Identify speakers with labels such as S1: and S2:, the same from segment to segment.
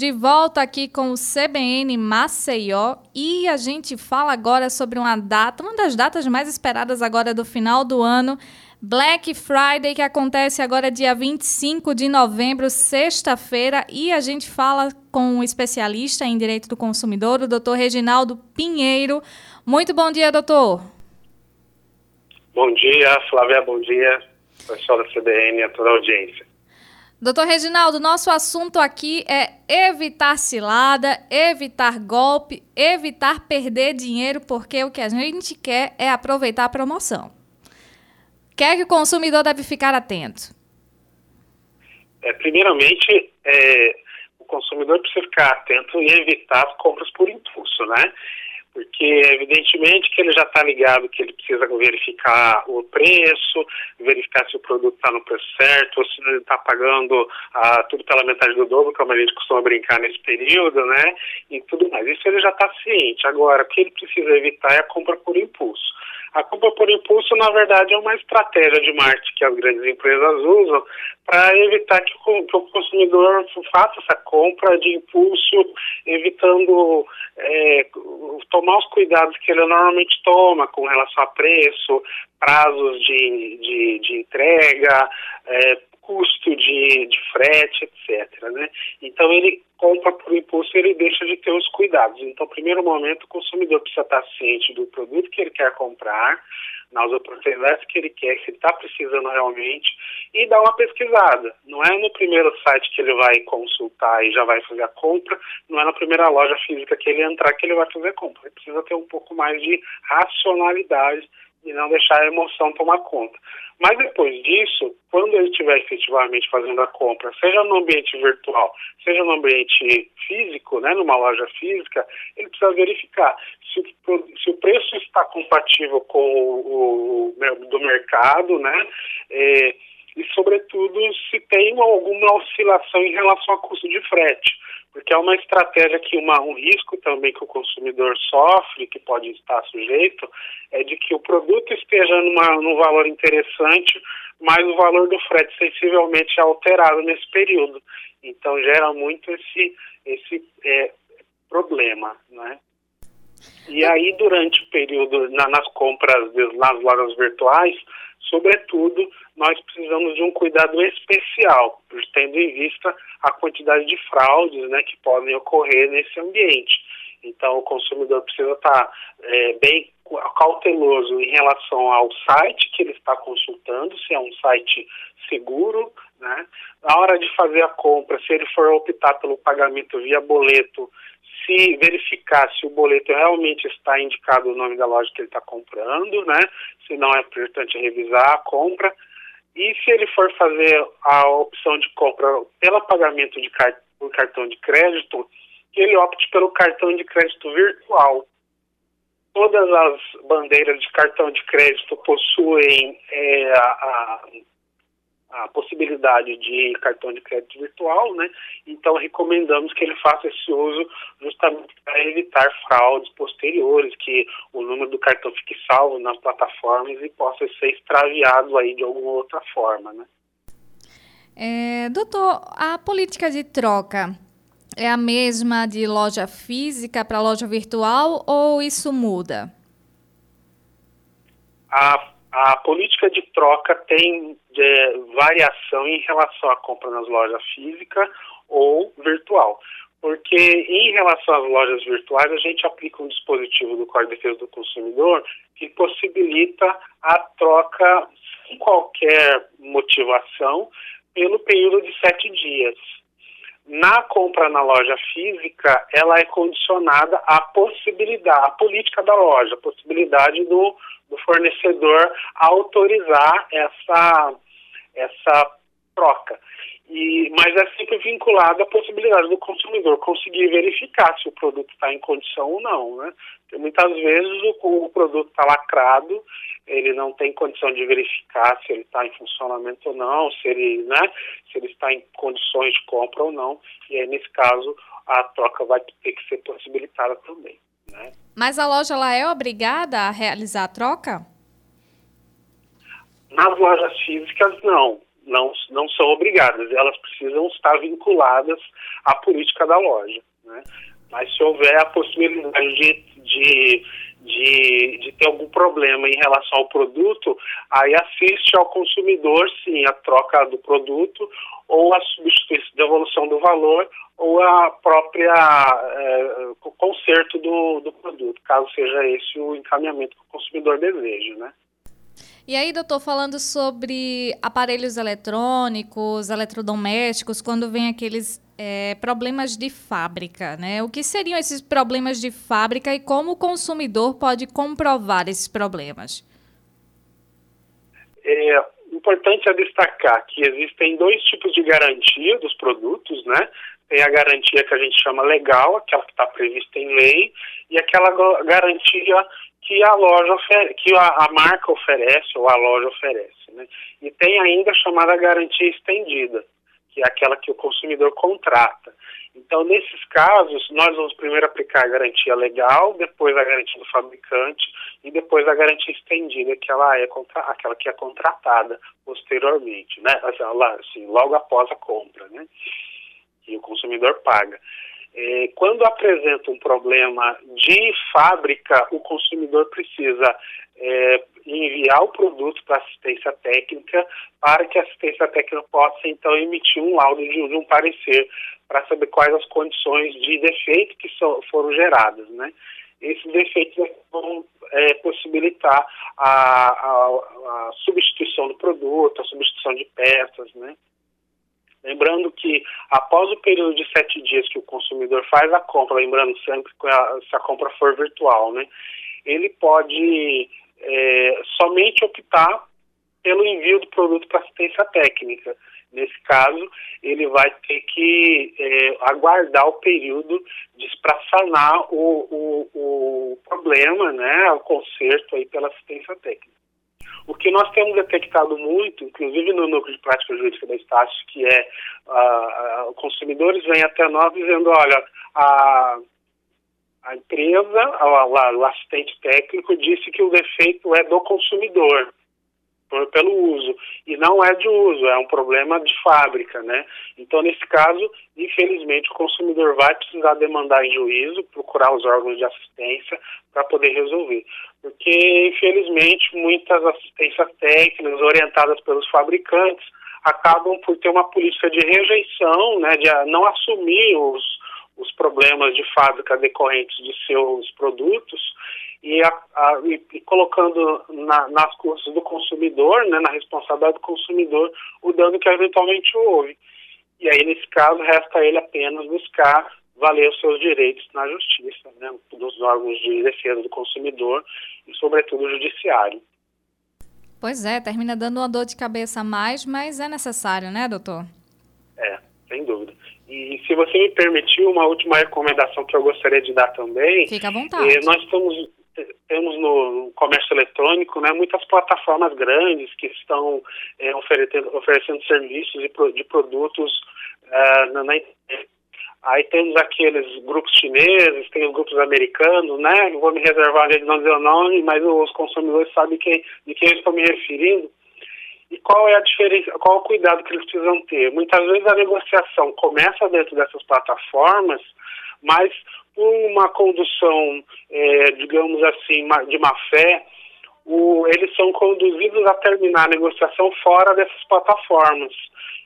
S1: De volta aqui com o CBN Maceió e a gente fala agora sobre uma data, uma das datas mais esperadas agora do final do ano, Black Friday, que acontece agora dia 25 de novembro, sexta-feira, e a gente fala com um especialista em direito do consumidor, o doutor Reginaldo Pinheiro. Muito bom dia, doutor.
S2: Bom dia, Flávia, bom dia, pessoal da CBN a toda a audiência.
S1: Doutor Reginaldo, nosso assunto aqui é evitar cilada, evitar golpe, evitar perder dinheiro, porque o que a gente quer é aproveitar a promoção. O que o consumidor deve ficar atento?
S2: É, primeiramente, é, o consumidor precisa ficar atento e evitar as compras por impulso, né? Porque evidentemente que ele já está ligado que ele precisa verificar o preço, verificar se o produto está no preço certo, ou se ele está pagando ah, tudo pela metade do dobro, como a gente costuma brincar nesse período, né? E tudo mais. Isso ele já está ciente. Agora, o que ele precisa evitar é a compra por impulso. A compra por impulso, na verdade, é uma estratégia de marketing que as grandes empresas usam para evitar que o, que o, consumidor faça essa compra de impulso, evitando é, tomar os cuidados que ele normalmente toma com relação a preço, prazos de, de, de entrega, é, custo de, de frete, etc. Né? Então ele compra por impulso ele deixa de ter os cuidados. Então, primeiro momento, o consumidor precisa estar ciente do produto que ele quer comprar, nas oportunidades que ele quer, se ele está precisando realmente, e dar uma pesquisada. Não é no primeiro site que ele vai consultar e já vai fazer a compra, não é na primeira loja física que ele entrar que ele vai fazer a compra. Ele precisa ter um pouco mais de racionalidade e não deixar a emoção tomar conta. Mas depois disso, quando ele estiver efetivamente fazendo a compra, seja no ambiente virtual, seja no ambiente físico, né, numa loja física, ele precisa verificar se, se o preço está compatível com o, o do mercado, né, é, e sobretudo se tem alguma oscilação em relação ao custo de frete porque é uma estratégia que uma, um risco também que o consumidor sofre, que pode estar sujeito, é de que o produto esteja numa, num valor interessante, mas o valor do frete sensivelmente é alterado nesse período. Então gera muito esse, esse é, problema, né? E aí, durante o período, na, nas compras nas lojas virtuais, sobretudo, nós precisamos de um cuidado especial, tendo em vista a quantidade de fraudes né, que podem ocorrer nesse ambiente. Então, o consumidor precisa estar é, bem cauteloso em relação ao site que ele está consultando, se é um site seguro, né? Na hora de fazer a compra, se ele for optar pelo pagamento via boleto, se verificar se o boleto realmente está indicado o nome da loja que ele está comprando, né? Se não é importante revisar a compra. E se ele for fazer a opção de compra pelo pagamento de car por cartão de crédito, que ele opte pelo cartão de crédito virtual. Todas as bandeiras de cartão de crédito possuem é, a, a a possibilidade de cartão de crédito virtual, né? Então recomendamos que ele faça esse uso justamente para evitar fraudes posteriores, que o número do cartão fique salvo nas plataformas e possa ser extraviado aí de alguma outra forma, né?
S1: É, doutor, a política de troca é a mesma de loja física para loja virtual ou isso muda?
S2: A a política de troca tem é, variação em relação à compra nas lojas física ou virtual. Porque em relação às lojas virtuais, a gente aplica um dispositivo do Código de Defesa do Consumidor que possibilita a troca sem qualquer motivação pelo período de sete dias. Na compra na loja física, ela é condicionada à possibilidade, à política da loja, a possibilidade do do fornecedor autorizar essa, essa troca. E, mas é sempre vinculado à possibilidade do consumidor conseguir verificar se o produto está em condição ou não. Né? Porque muitas vezes o, o produto está lacrado, ele não tem condição de verificar se ele está em funcionamento ou não, se ele, né, se ele está em condições de compra ou não. E aí, nesse caso, a troca vai ter que ser possibilitada também. Né?
S1: Mas a loja lá é obrigada a realizar a troca?
S2: Nas lojas físicas, não. Não, não são obrigadas, elas precisam estar vinculadas à política da loja. Né? Mas se houver a possibilidade de, de, de, de, ter algum problema em relação ao produto, aí assiste ao consumidor, sim, a troca do produto ou a substituição, devolução do valor ou a própria é, conserto do, do produto, caso seja esse o encaminhamento que o consumidor deseja, né?
S1: E aí, doutor, falando sobre aparelhos eletrônicos, eletrodomésticos, quando vem aqueles é, problemas de fábrica, né? O que seriam esses problemas de fábrica e como o consumidor pode comprovar esses problemas?
S2: É importante é destacar que existem dois tipos de garantia dos produtos, né? Tem a garantia que a gente chama legal, aquela que está prevista em lei, e aquela garantia que a loja que a, a, marca oferece ou a loja oferece, né? E tem ainda a chamada garantia estendida, que é aquela que o consumidor contrata. Então, nesses casos, nós vamos primeiro aplicar a garantia legal, depois a garantia do fabricante e depois a garantia estendida, que ela é contra, aquela que é contratada posteriormente, né? Assim, assim, logo após a compra, né? E o consumidor paga. É, quando apresenta um problema de fábrica, o consumidor precisa é, enviar o produto para assistência técnica para que a assistência técnica possa então emitir um laudo de, um parecer para saber quais as condições de defeito que so, foram geradas, né? Esses defeitos vão é, possibilitar a, a, a substituição do produto, a substituição de peças, né? Lembrando que após o período de sete dias que o consumidor faz a compra, lembrando sempre que a, se a compra for virtual, né, ele pode é, somente optar pelo envio do produto para assistência técnica. Nesse caso, ele vai ter que é, aguardar o período para sanar o, o, o problema, né, o conserto aí pela assistência técnica. O que nós temos detectado muito, inclusive no núcleo de prática jurídica da Estácio, que é uh, consumidores vêm até nós dizendo, olha, a, a empresa, o assistente técnico disse que o defeito é do consumidor pelo uso. E não é de uso, é um problema de fábrica, né? Então nesse caso, infelizmente o consumidor vai precisar demandar em juízo, procurar os órgãos de assistência para poder resolver, porque infelizmente muitas assistências técnicas orientadas pelos fabricantes acabam por ter uma política de rejeição, né, de não assumir os os problemas de fábrica decorrentes de seus produtos e, a, a, e, e colocando na, nas custas do consumidor, né, na responsabilidade do consumidor, o dano que eventualmente houve. E aí, nesse caso, resta ele apenas buscar valer os seus direitos na justiça, né, dos órgãos de defesa do consumidor e, sobretudo, o judiciário.
S1: Pois é, termina dando uma dor de cabeça a mais, mas é necessário, né, doutor?
S2: É, sem dúvida. E se você me permitir, uma última recomendação que eu gostaria de dar também.
S1: Fica à vontade.
S2: Eh, nós estamos temos no comércio eletrônico né, muitas plataformas grandes que estão é, oferecendo, oferecendo serviços de, de produtos uh, na, na. Aí temos aqueles grupos chineses, tem os grupos americanos, né? Vou me reservar de não dizer o nome, mas os consumidores sabem quem, de quem eu estou me referindo. E qual é a diferença, qual é o cuidado que eles precisam ter? Muitas vezes a negociação começa dentro dessas plataformas, mas uma condução, é, digamos assim, de má fé, o, eles são conduzidos a terminar a negociação fora dessas plataformas,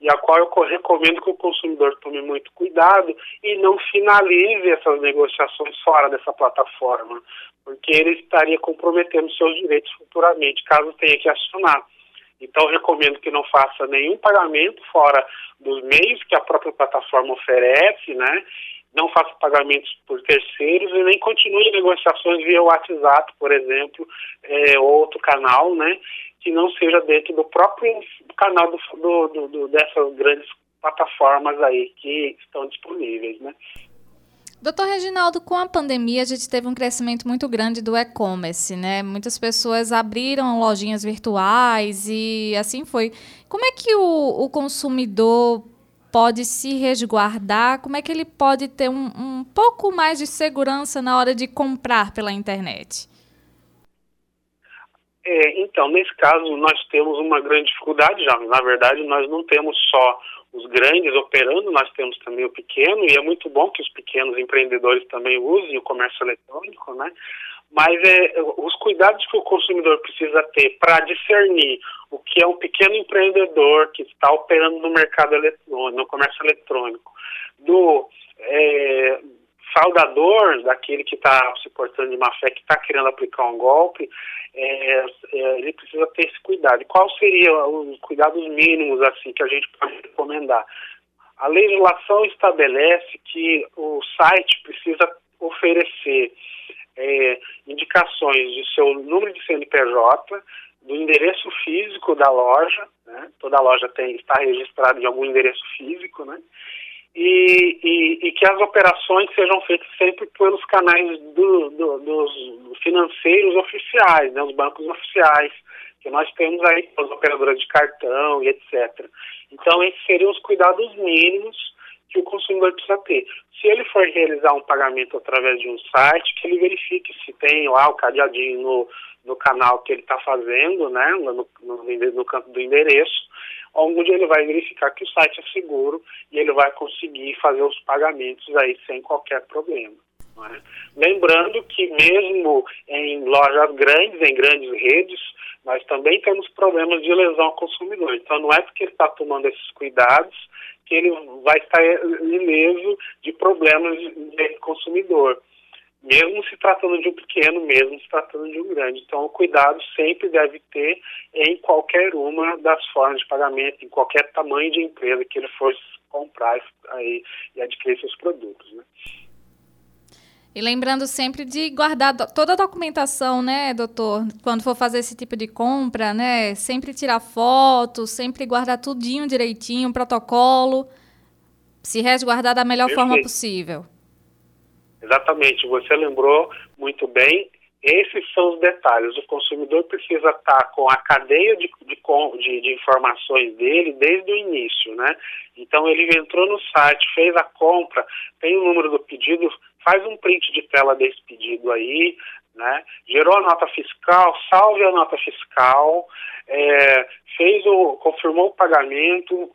S2: e a qual eu recomendo que o consumidor tome muito cuidado e não finalize essas negociações fora dessa plataforma, porque ele estaria comprometendo seus direitos futuramente, caso tenha que acionar. Então, recomendo que não faça nenhum pagamento fora dos meios que a própria plataforma oferece, né? Não faça pagamentos por terceiros e nem continue negociações via WhatsApp, por exemplo, é, outro canal, né, que não seja dentro do próprio canal do, do, do, dessas grandes plataformas aí que estão disponíveis, né.
S1: Doutor Reginaldo, com a pandemia a gente teve um crescimento muito grande do e-commerce, né? Muitas pessoas abriram lojinhas virtuais e assim foi. Como é que o, o consumidor pode se resguardar? Como é que ele pode ter um, um pouco mais de segurança na hora de comprar pela internet?
S2: É, então, nesse caso, nós temos uma grande dificuldade já. Na verdade, nós não temos só os grandes operando, nós temos também o pequeno, e é muito bom que os pequenos empreendedores também usem o comércio eletrônico, né? Mas é, os cuidados que o consumidor precisa ter para discernir o que é um pequeno empreendedor que está operando no mercado eletrônico, no comércio eletrônico, do é, fraudador, daquele que está se portando de má fé, que está querendo aplicar um golpe, é, é, ele precisa ter esse cuidado. E qual seria os cuidados mínimos assim que a gente pode recomendar? A legislação estabelece que o site precisa oferecer é, indicações de seu número de CNPJ, do endereço físico da loja, né? toda loja tem, está registrada em algum endereço físico, né? E, e, e, que as operações sejam feitas sempre pelos canais do, do, dos financeiros oficiais, né, os bancos oficiais, que nós temos aí as operadoras de cartão e etc. Então, esses seriam os cuidados mínimos que o consumidor precisa ter. Se ele for realizar um pagamento através de um site, que ele verifique se tem lá o cadeadinho no, no canal que ele está fazendo, né, no, no, no campo do endereço, onde ele vai verificar que o site é seguro e ele vai conseguir fazer os pagamentos aí sem qualquer problema. É? Lembrando que mesmo em lojas grandes, em grandes redes, nós também temos problemas de lesão ao consumidor. Então não é porque ele está tomando esses cuidados que ele vai estar ileso de problemas de consumidor mesmo se tratando de um pequeno, mesmo se tratando de um grande. Então, o cuidado sempre deve ter em qualquer uma das formas de pagamento, em qualquer tamanho de empresa que ele fosse comprar aí, e adquirir seus produtos. Né?
S1: E lembrando sempre de guardar toda a documentação, né, doutor? Quando for fazer esse tipo de compra, né? Sempre tirar foto, sempre guardar tudinho direitinho, protocolo, se resguardar da melhor Perfeito. forma possível.
S2: Exatamente, você lembrou muito bem. Esses são os detalhes. O consumidor precisa estar com a cadeia de, de, de, informações dele desde o início, né? Então ele entrou no site, fez a compra, tem o número do pedido, faz um print de tela desse pedido aí, né? Gerou a nota fiscal, salve a nota fiscal, é, fez o, confirmou o pagamento,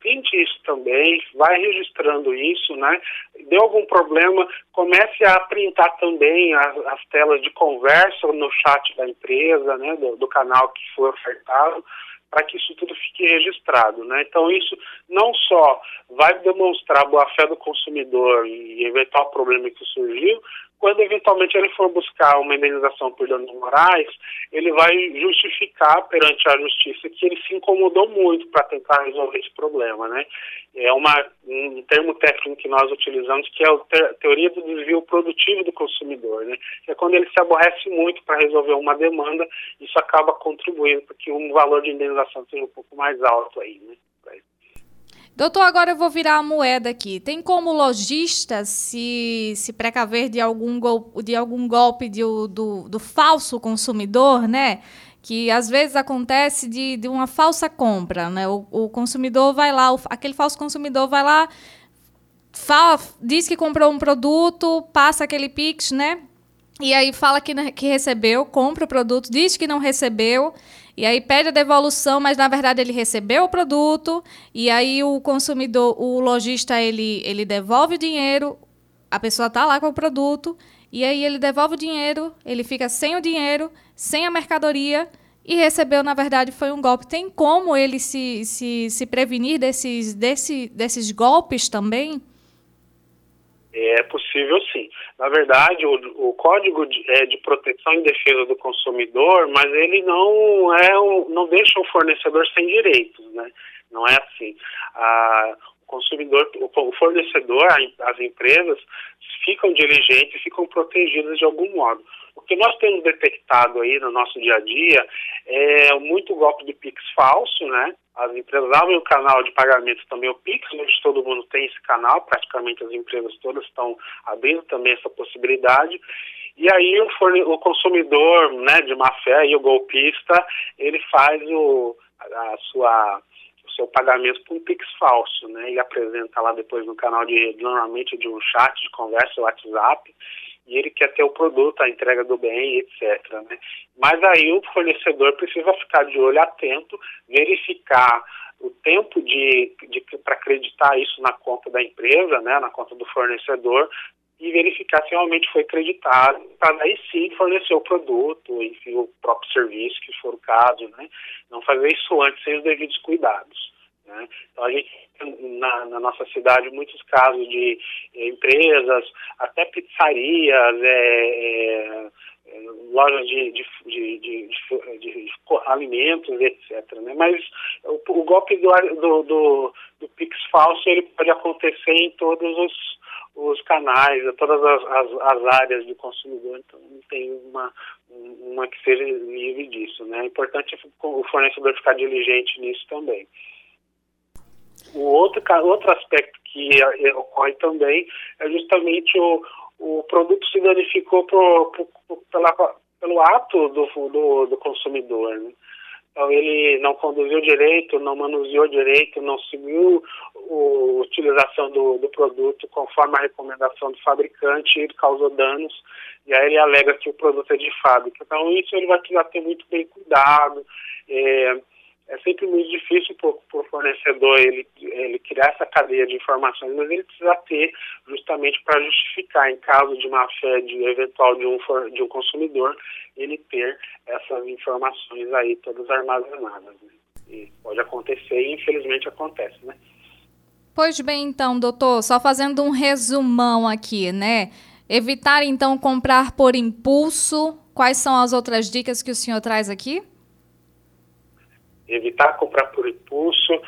S2: Pinte isso também, vai registrando isso, né? Deu algum problema, comece a printar também as, as telas de conversa no chat da empresa, né? Do, do canal que foi ofertado, para que isso tudo fique registrado, né? Então isso não só vai demonstrar a boa-fé do consumidor e eventual problema que surgiu, quando eventualmente ele for buscar uma indenização por danos morais, ele vai justificar perante a justiça que ele se incomodou muito para tentar resolver esse problema, né? É uma, um termo técnico que nós utilizamos que é a teoria do desvio produtivo do consumidor, né? Que é quando ele se aborrece muito para resolver uma demanda, isso acaba contribuindo para que um valor de indenização seja um pouco mais alto aí, né?
S1: Doutor, agora eu vou virar a moeda aqui. Tem como lojista se, se precaver de algum, gol, de algum golpe de, do, do falso consumidor, né? Que às vezes acontece de, de uma falsa compra, né? O, o consumidor vai lá, o, aquele falso consumidor vai lá, fala, diz que comprou um produto, passa aquele Pix, né? E aí fala que, que recebeu, compra o produto, diz que não recebeu. E aí pede a devolução, mas na verdade ele recebeu o produto e aí o consumidor, o lojista, ele, ele devolve o dinheiro, a pessoa está lá com o produto e aí ele devolve o dinheiro, ele fica sem o dinheiro, sem a mercadoria e recebeu, na verdade, foi um golpe. Tem como ele se, se, se prevenir desses, desse, desses golpes também?
S2: É possível sim. Na verdade, o, o Código de, é de Proteção e Defesa do Consumidor, mas ele não é não deixa o fornecedor sem direitos, né? Não é assim. A, o consumidor, o fornecedor, as empresas ficam diligentes, ficam protegidas de algum modo. O que nós temos detectado aí no nosso dia a dia é muito golpe de Pix falso, né? As empresas abrem o canal de pagamento também, o Pix, onde todo mundo tem esse canal, praticamente as empresas todas estão abrindo também essa possibilidade. E aí o, o consumidor né, de má fé e o golpista, ele faz o, a sua seu pagamento por um Pix falso, né? E apresenta lá depois no canal de normalmente de um chat de conversa, WhatsApp, e ele quer ter o produto, a entrega do bem, etc. Né? Mas aí o fornecedor precisa ficar de olho atento, verificar o tempo de, de para acreditar isso na conta da empresa, né, na conta do fornecedor, e verificar se realmente foi acreditado, para daí sim fornecer o produto, enfim, o próprio serviço, que for o caso, né? Não fazer isso antes sem os devidos cuidados. Né? Então a gente na, na, nossa cidade muitos casos de eh, empresas, até pizzarias, é, é, lojas de, de, de, de, alimentos, etc. Né? Mas o, o golpe do, do, do, do, Pix falso ele pode acontecer em todos os, os canais, em todas as, as, as, áreas do consumidor, então não tem uma, uma que seja livre disso. Né? É importante o fornecedor ficar diligente nisso também. O outro, outro aspecto que é, ocorre também é justamente o, o produto se danificou por, por pela, pelo ato do, do, do consumidor. Né? Então, ele não conduziu direito, não manuseou direito, não seguiu a utilização do, do produto conforme a recomendação do fabricante, ele causou danos, e aí ele alega que o produto é de fábrica. Então, isso ele vai precisar ter muito bem cuidado. É, é sempre muito difícil para o fornecedor ele, ele criar essa cadeia de informações, mas ele precisa ter justamente para justificar, em caso de má fé de eventual de um, de um consumidor, ele ter essas informações aí todas armazenadas. Né? E pode acontecer e infelizmente acontece, né?
S1: Pois bem, então, doutor, só fazendo um resumão aqui, né? Evitar, então, comprar por impulso. Quais são as outras dicas que o senhor traz aqui?
S2: Evitar comprar por impulso.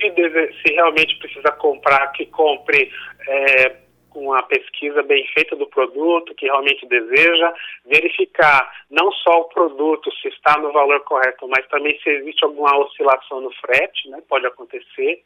S2: Se, deve, se realmente precisa comprar, que compre é, com a pesquisa bem feita do produto, que realmente deseja, verificar não só o produto, se está no valor correto, mas também se existe alguma oscilação no frete, né, pode acontecer.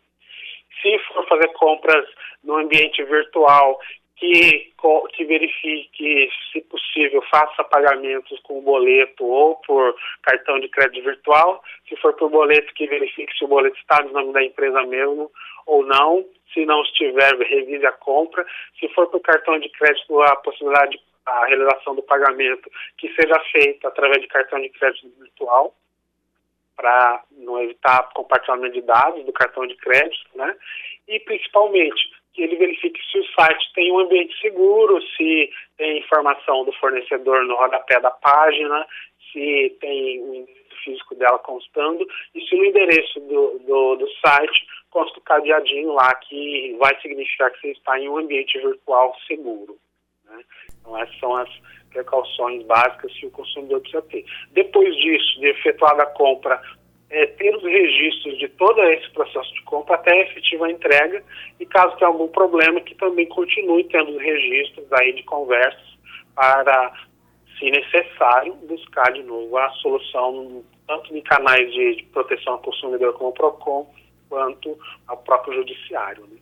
S2: Se for fazer compras no ambiente virtual, que, que verifique, se possível, faça pagamentos com boleto ou por cartão de crédito virtual. Se for por boleto, que verifique se o boleto está no nome da empresa mesmo ou não. Se não estiver, revise a compra. Se for por cartão de crédito, a possibilidade de a realização do pagamento que seja feita através de cartão de crédito virtual para não evitar compartilhamento de dados do cartão de crédito, né? E principalmente que ele verifique se o site tem um ambiente seguro, se tem informação do fornecedor no rodapé da página, se tem o endereço físico dela constando e se no endereço do, do, do site consta o cadeadinho lá que vai significar que você está em um ambiente virtual seguro. Né? Então essas são as precauções básicas que o consumidor precisa ter. Depois disso, de efetuada a compra, é, ter os registros de todo esse processo de compra até a efetiva entrega e caso tenha algum problema que também continue tendo os registros aí de conversas para, se necessário, buscar de novo a solução tanto em canais de, de proteção ao consumidor como o PROCON quanto ao próprio judiciário. Né?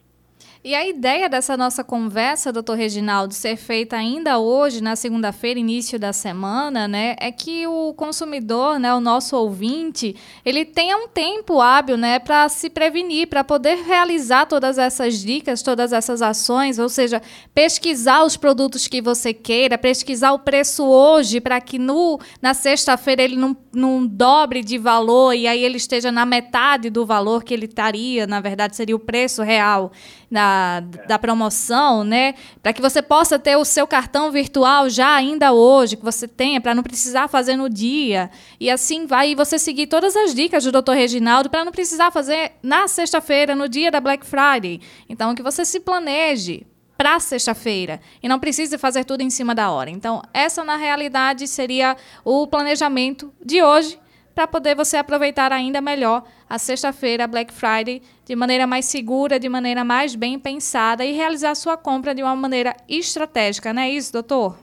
S1: E a ideia dessa nossa conversa, doutor Reginaldo, ser feita ainda hoje, na segunda-feira, início da semana, né, é que o consumidor, né, o nosso ouvinte, ele tenha um tempo hábil, né, para se prevenir, para poder realizar todas essas dicas, todas essas ações, ou seja, pesquisar os produtos que você queira, pesquisar o preço hoje, para que no, na sexta-feira ele não, não dobre de valor e aí ele esteja na metade do valor que ele estaria, na verdade, seria o preço real da, da promoção, né? Para que você possa ter o seu cartão virtual já ainda hoje, que você tenha, para não precisar fazer no dia. E assim vai, e você seguir todas as dicas do Dr. Reginaldo para não precisar fazer na sexta-feira, no dia da Black Friday. Então, que você se planeje para sexta-feira e não precise fazer tudo em cima da hora. Então, essa na realidade seria o planejamento de hoje para poder você aproveitar ainda melhor a sexta-feira, Black Friday, de maneira mais segura, de maneira mais bem pensada e realizar sua compra de uma maneira estratégica, não é isso, doutor?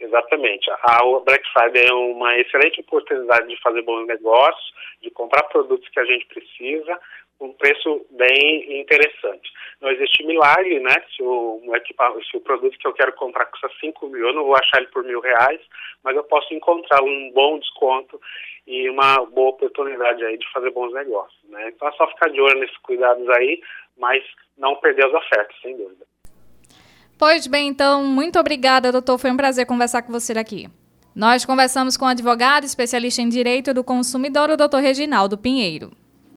S2: Exatamente. A Black Friday é uma excelente oportunidade de fazer bons negócios, de comprar produtos que a gente precisa, um preço bem interessante. Não existe milagre, né? Se o, se o produto que eu quero comprar custa 5 mil, eu não vou achar ele por mil reais, mas eu posso encontrar um bom desconto e uma boa oportunidade aí de fazer bons negócios, né? Então é só ficar de olho nesses cuidados aí, mas não perder as ofertas, sem dúvida.
S1: Pois bem, então, muito obrigada, doutor. Foi um prazer conversar com você aqui. Nós conversamos com o advogado especialista em direito do consumidor, o doutor Reginaldo Pinheiro.